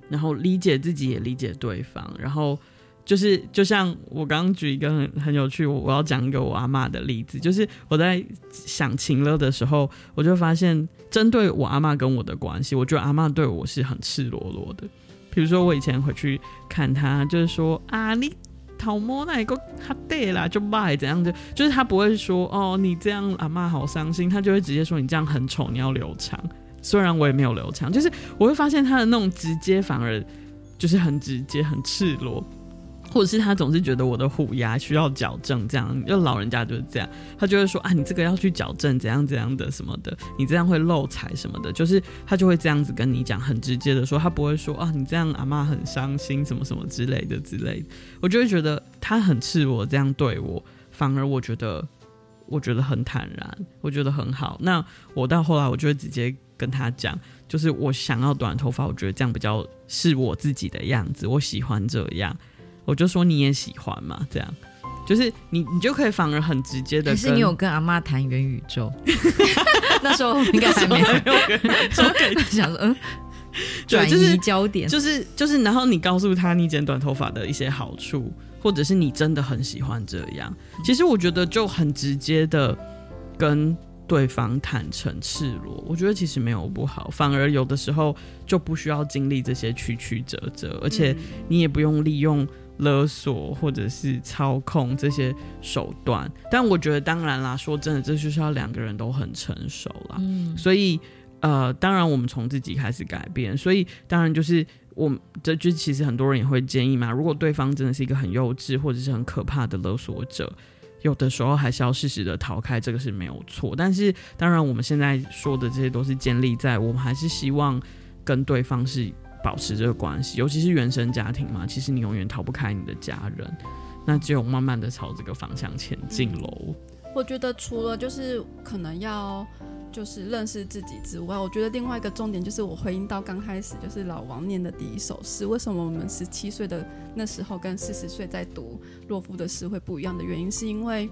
然后理解自己，也理解对方，然后。就是就像我刚刚举一个很很有趣，我要讲一个我阿妈的例子，就是我在想情勒的时候，我就发现针对我阿妈跟我的关系，我觉得阿妈对我是很赤裸裸的。比如说我以前回去看他，就是说啊，你头毛那个哈对啦，就卖怎样就，就是他不会说哦，你这样阿妈好伤心，他就会直接说你这样很丑，你要留长。虽然我也没有留长，就是我会发现他的那种直接反而就是很直接，很赤裸。或者是他总是觉得我的虎牙需要矫正，这样，就老人家就是这样，他就会说啊，你这个要去矫正，怎样怎样的什么的，你这样会漏财什么的，就是他就会这样子跟你讲，很直接的说，他不会说啊，你这样阿妈很伤心什么什么之类的之类的，我就会觉得他很赤裸这样对我，反而我觉得我觉得很坦然，我觉得很好。那我到后来我就会直接跟他讲，就是我想要短头发，我觉得这样比较是我自己的样子，我喜欢这样。我就说你也喜欢嘛，这样就是你你就可以反而很直接的。可是你有跟阿妈谈元宇宙？那时候应该还没有元宇宙。想说嗯，转移焦点，就是就是，然后你告诉他你剪短头发的一些好处，或者是你真的很喜欢这样。其实我觉得就很直接的跟对方坦诚赤裸，我觉得其实没有不好，反而有的时候就不需要经历这些曲曲折折，而且你也不用利用。勒索或者是操控这些手段，但我觉得当然啦，说真的，这就是要两个人都很成熟啦。嗯，所以呃，当然我们从自己开始改变，所以当然就是我这就其实很多人也会建议嘛，如果对方真的是一个很幼稚或者是很可怕的勒索者，有的时候还是要适时的逃开，这个是没有错。但是当然我们现在说的这些都是建立在我们还是希望跟对方是。保持这个关系，尤其是原生家庭嘛，其实你永远逃不开你的家人，那只有慢慢的朝这个方向前进喽。我觉得除了就是可能要就是认识自己之外，我觉得另外一个重点就是我回应到刚开始就是老王念的第一首诗，为什么我们十七岁的那时候跟四十岁在读洛夫的诗会不一样的原因，是因为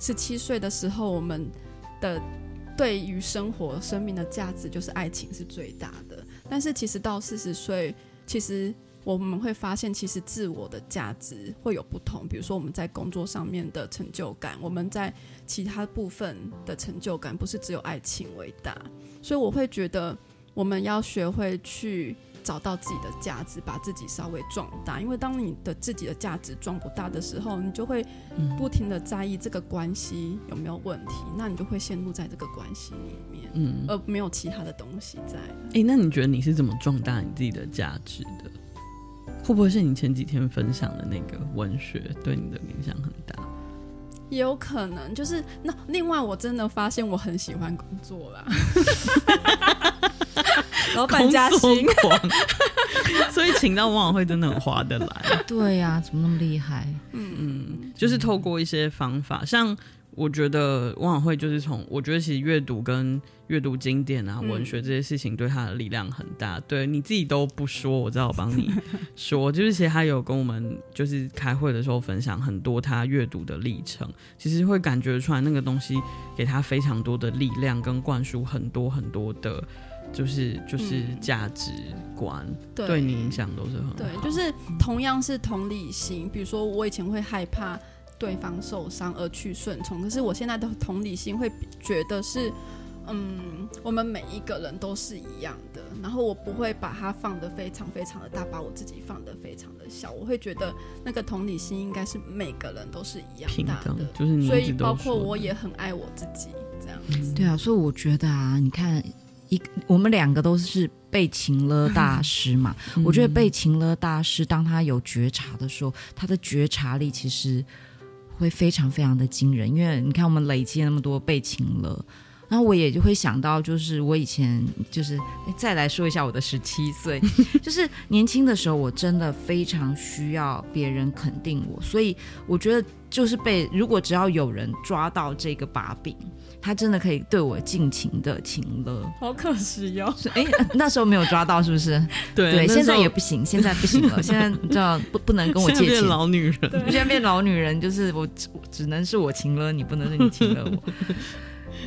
十七岁的时候我们的对于生活、生命的价值就是爱情是最大的，但是其实到四十岁，其实。我们会发现，其实自我的价值会有不同。比如说，我们在工作上面的成就感，我们在其他部分的成就感，不是只有爱情为大。所以，我会觉得我们要学会去找到自己的价值，把自己稍微壮大。因为当你的自己的价值壮不大的时候，你就会不停的在意这个关系有没有问题，那你就会陷入在这个关系里面，嗯，而没有其他的东西在。诶，那你觉得你是怎么壮大你自己的价值的？会不会是你前几天分享的那个文学对你的影响很大？也有可能，就是那另外我真的发现我很喜欢工作啦，老板加薪，所以请到往往会真的很划得来。对呀、啊，怎么那么厉害？嗯嗯，就是透过一些方法，像。我觉得汪晚会就是从，我觉得其实阅读跟阅读经典啊、文学这些事情对他的力量很大。嗯、对你自己都不说，我知道我帮你 说，就是其实他有跟我们就是开会的时候分享很多他阅读的历程，其实会感觉出来那个东西给他非常多的力量，跟灌输很多很多的，就是就是价值观，嗯、对，对你影响都是很好。对，就是同样是同理心，比如说我以前会害怕。对方受伤而去顺从，可是我现在的同理心会觉得是，嗯，我们每一个人都是一样的，然后我不会把它放得非常非常的大，把我自己放得非常的小，我会觉得那个同理心应该是每个人都是一样大的，就是你，所以包括我也很爱我自己这样子。对啊，所以我觉得啊，你看一我们两个都是被情勒大师嘛，我觉得被情勒大师当他有觉察的时候，他的觉察力其实。会非常非常的惊人，因为你看我们累积那么多被情了，然后我也就会想到，就是我以前就是再来说一下我的十七岁，就是年轻的时候，我真的非常需要别人肯定我，所以我觉得就是被如果只要有人抓到这个把柄。他真的可以对我尽情的情了，好可惜哟、哦！哎，那时候没有抓到，是不是？对 对，现在也不行，现在不行了。现在你知道不不能跟我借钱。变老女人，现在变老女人，就是我只只能是我情了你，不能是你情了我。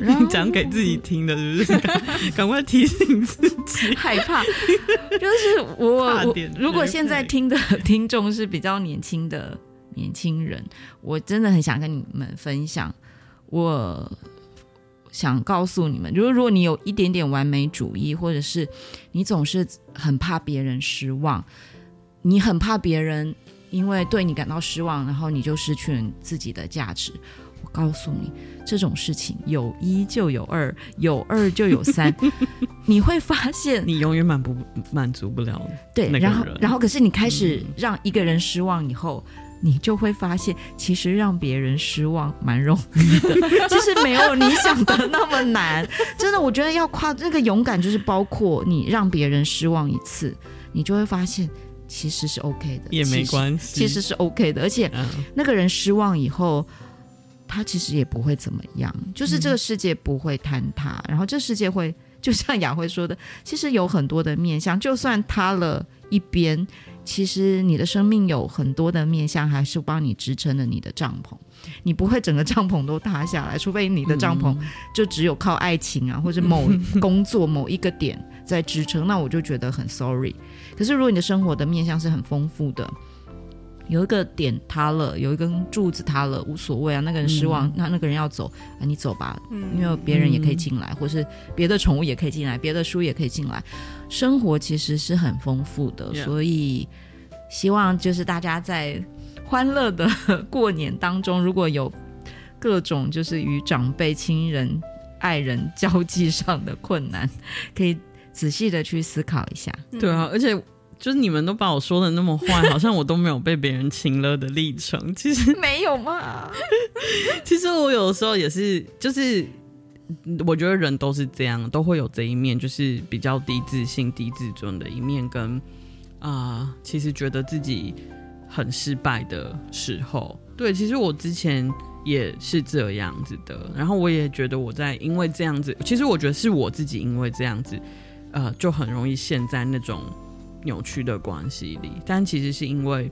你讲给自己听的，是不是？赶快提醒自己，害怕。就是我，我如果现在听的听众是比较年轻的年轻人，我真的很想跟你们分享我。想告诉你们，如果如果你有一点点完美主义，或者是你总是很怕别人失望，你很怕别人因为对你感到失望，然后你就失去了自己的价值。我告诉你，这种事情有一就有二，有二就有三，你会发现你永远满不满足不了。对，然后然后可是你开始让一个人失望以后。嗯你就会发现，其实让别人失望蛮容易的，其实没有你想的那么难。真的，我觉得要跨那个勇敢，就是包括你让别人失望一次，你就会发现其实是 OK 的，也没关系，其实是 OK 的。而且那个人失望以后，他其实也不会怎么样，就是这个世界不会坍塌，然后这世界会就像雅慧说的，其实有很多的面向，就算塌了一边。其实你的生命有很多的面向，还是帮你支撑了你的帐篷。你不会整个帐篷都塌下来，除非你的帐篷就只有靠爱情啊，或者某工作某一个点在支撑。那我就觉得很 sorry。可是如果你的生活的面向是很丰富的。有一个点塌了，有一根柱子塌了，无所谓啊。那个人失望，那、嗯、那个人要走啊，你走吧，嗯、因为别人也可以进来，嗯、或是别的宠物也可以进来，别的书也可以进来。生活其实是很丰富的.所以希望就是大家在欢乐的过年当中，如果有各种就是与长辈、亲人、爱人交际上的困难，可以仔细的去思考一下。嗯、对啊，而且。就是你们都把我说的那么坏，好像我都没有被别人亲了的历程。其实 没有嘛。其实我有的时候也是，就是我觉得人都是这样，都会有这一面，就是比较低自信、低自尊的一面，跟啊、呃，其实觉得自己很失败的时候。对，其实我之前也是这样子的。然后我也觉得我在因为这样子，其实我觉得是我自己因为这样子，呃，就很容易陷在那种扭曲的关系里。但其实是因为。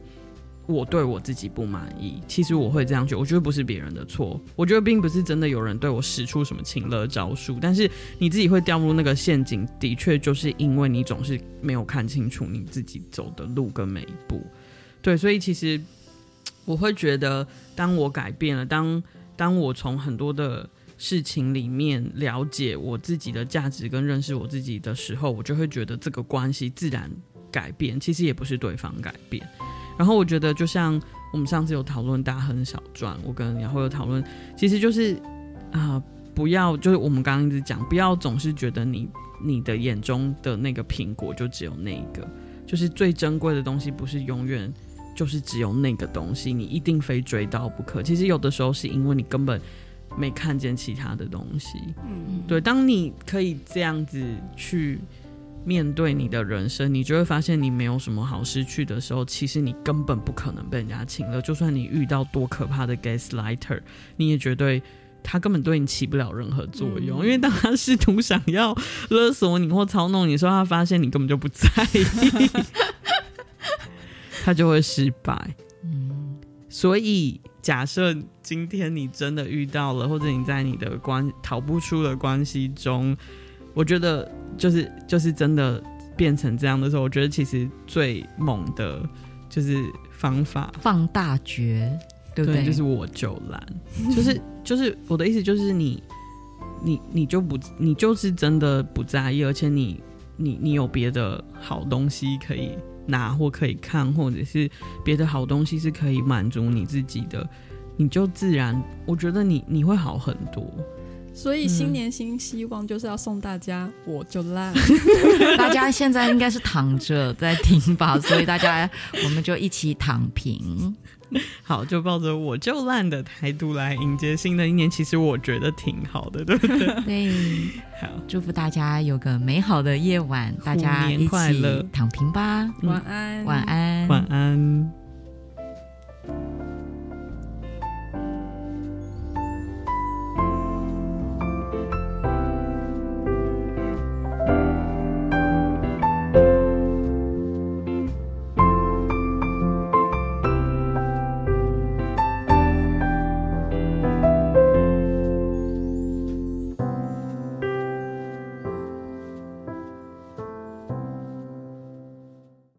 我对我自己不满意，其实我会这样觉得，我觉得不是别人的错，我觉得并不是真的有人对我使出什么情勒招数，但是你自己会掉入那个陷阱，的确就是因为你总是没有看清楚你自己走的路跟每一步。对，所以其实我会觉得，当我改变了，当当我从很多的事情里面了解我自己的价值跟认识我自己的时候，我就会觉得这个关系自然改变，其实也不是对方改变。然后我觉得，就像我们上次有讨论大亨小传，我跟然后有讨论，其实就是啊、呃，不要就是我们刚刚一直讲，不要总是觉得你你的眼中的那个苹果就只有那一个，就是最珍贵的东西，不是永远就是只有那个东西，你一定非追到不可。其实有的时候是因为你根本没看见其他的东西。嗯，对，当你可以这样子去。面对你的人生，你就会发现你没有什么好失去的时候，其实你根本不可能被人家请了。就算你遇到多可怕的 gaslighter，你也绝对他根本对你起不了任何作用。嗯、因为当他试图想要勒索你或操弄你时候，他发现你根本就不在意，他就会失败。嗯，所以假设今天你真的遇到了，或者你在你的关逃不出的关系中。我觉得就是就是真的变成这样的时候，我觉得其实最猛的就是方法放大绝，对不对？对，就是我就懒，就是就是我的意思就是你你你就不你就是真的不在意，而且你你你有别的好东西可以拿或可以看，或者是别的好东西是可以满足你自己的，你就自然我觉得你你会好很多。所以新年新希望就是要送大家，我就烂。大家现在应该是躺着在听吧，所以大家我们就一起躺平。好，就抱着我就烂的态度来迎接新的一年。其实我觉得挺好的，对不对？对。好，祝福大家有个美好的夜晚，大家一起躺平吧。晚安，晚安，晚安。